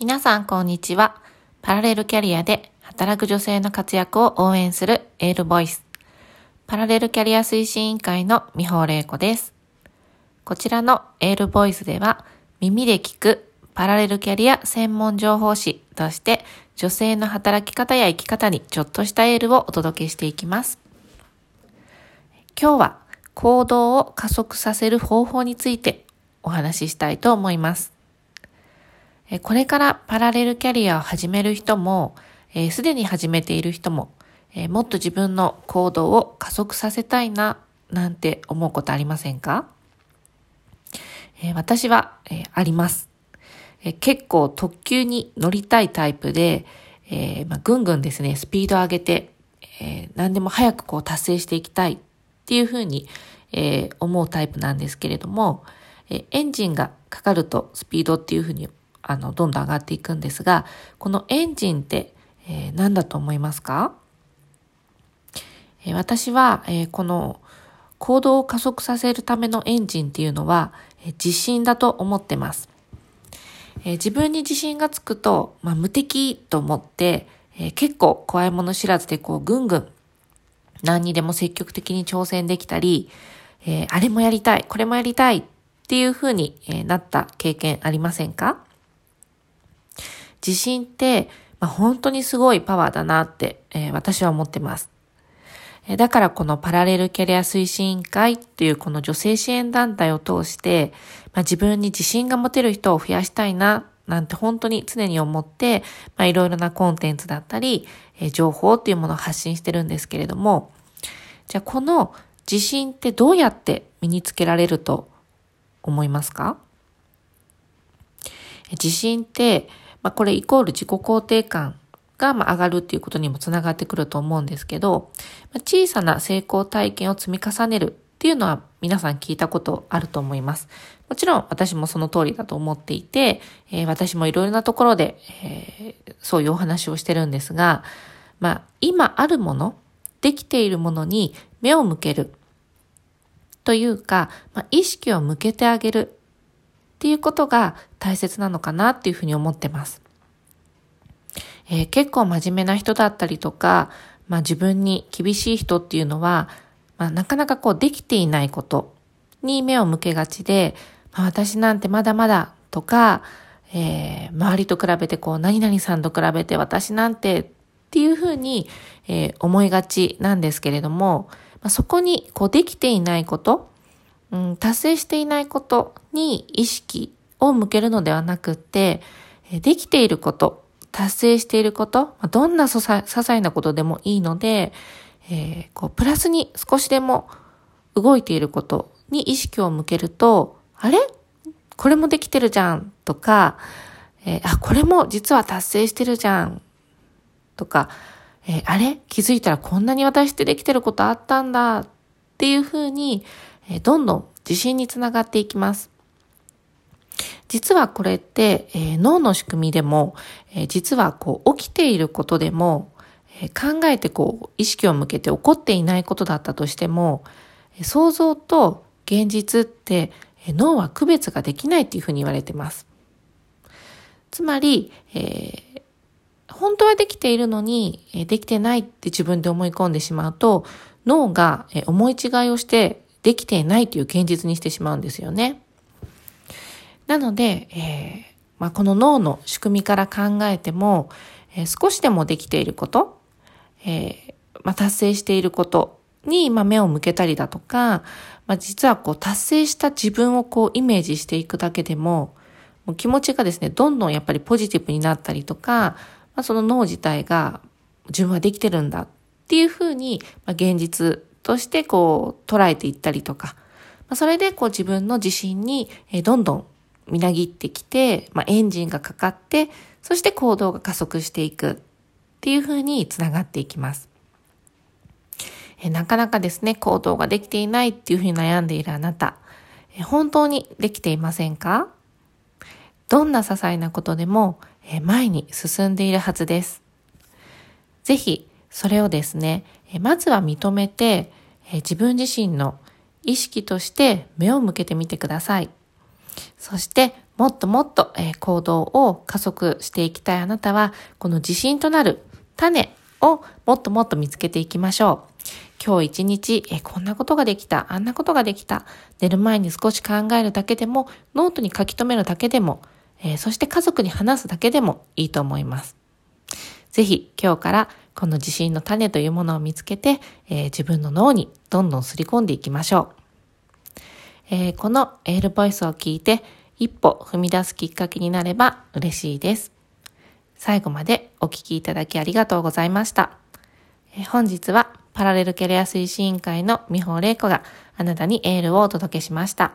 皆さん、こんにちは。パラレルキャリアで働く女性の活躍を応援するエールボイス。パラレルキャリア推進委員会の美穂玲子です。こちらのエールボイスでは、耳で聞くパラレルキャリア専門情報誌として、女性の働き方や生き方にちょっとしたエールをお届けしていきます。今日は行動を加速させる方法についてお話ししたいと思います。これからパラレルキャリアを始める人も、すでに始めている人も、もっと自分の行動を加速させたいな、なんて思うことありませんか？私は、あります。結構特急に乗りたいタイプで、えまあ、ぐんぐんですね、スピードを上げて、え、何でも早くこう達成していきたいっていうふうに、え、思うタイプなんですけれども、えエンジンがかかるとスピードっていうふうにあの、どんどん上がっていくんですが、このエンジンって、えー、何だと思いますか、えー、私は、えー、この行動を加速させるためのエンジンっていうのは、えー、自信だと思ってます。えー、自分に自信がつくと、まあ、無敵と思って、えー、結構怖いもの知らずでこうぐんぐん何にでも積極的に挑戦できたり、えー、あれもやりたい、これもやりたいっていう風に、なった経験ありませんか？自信って、まあ、本当にすごいパワーだなって、えー、私は思ってます。だからこのパラレルキャリア推進委員会というこの女性支援団体を通して、まあ、自分に自信が持てる人を増やしたいな、なんて本当に常に思って、まあ、いろいろなコンテンツだったり、え情報っていうものを発信してるんですけれども、じゃあこの自信ってどうやって身につけられると思いますか？自信って、まあ、これイコール自己肯定感がま上がるっていうことにもつながってくると思うんですけど、まあ、小さな成功体験を積み重ねるっていうのは皆さん聞いたことあると思います。もちろん私もその通りだと思っていて、えー、私もいろいろなところで、えー、そういうお話をしてるんですが、まあ今あるもの、できているものに目を向けるというか、まあ、意識を向けてあげるっていうことが大切なのかなっていうふうに思ってます。えー、結構真面目な人だったりとか、まあ自分に厳しい人っていうのは、まあなかなかこうできていないことに目を向けがちで、まあ、私なんてまだまだとか、えー、周りと比べてこう何々さんと比べて私なんてっていうふうに、えー、思いがちなんですけれども、まあ、そこにこうできていないこと、うん、達成していないことに意識を向けるのではなくて、できていること、達成していること、どんな些細なことでもいいので、えー、こうプラスに少しでも動いていることに意識を向けると、あれ？これもできてるじゃんとか、えー、あ、これも実は達成してるじゃんとか、えー、あれ？気づいたらこんなに私ってできてることあったんだっていうふうに、えどんどん自信につながっていきます。実はこれって、えー、脳の仕組みでも、えー、実はこう起きていることでも、えー、考えてこう意識を向けて起こっていないことだったとしても、想像と現実って、え脳は区別ができないっていうふうに言われてます。つまり、え本当はできているのに、えできてないって自分で思い込んでしまうと、脳が、え思い違いをしてできていないという現実にしてしまうんですよね。なので、えーまあ、この脳の仕組みから考えても、えー、少しでもできていること、えーまあ、達成していることに、まあ、目を向けたりだとか、まあ、実はこう達成した自分をこうイメージしていくだけでも、もう気持ちがですね、どんどんやっぱりポジティブになったりとか、まあ、その脳自体が自分はできてるんだっていうふうに、まあ、現実としてこう捉えていったりとか、まあ、それでこう自分の自信にどんどんみなぎってきて、まあ、エンジンがかかって、そして行動が加速していくっていうふうにつながっていきます。えなかなかですね、行動ができていないっていうふうに悩んでいるあなた、え本当にできていませんか？どんな些細なことでもえ前に進んでいるはずです。ぜひ、それをですね、まずは認めて、え自分自身の意識として目を向けてみてください。そしてもっともっと、え行動を加速していきたいあなたは、この自信となる種をもっともっと見つけていきましょう。今日一日、えこんなことができた、あんなことができた、寝る前に少し考えるだけでも、ノートに書き留めるだけでも、えそして家族に話すだけでもいいと思います。ぜひ今日からこの自信の種というものを見つけて、えー、自分の脳にどんどんすり込んでいきましょう。えー、このエールボイスを聞いて一歩踏み出すきっかけになれば嬉しいです。最後までお聞きいただきありがとうございました。えー、本日はパラレルキャリア推進委員会の美穂玲子があなたにエールをお届けしました。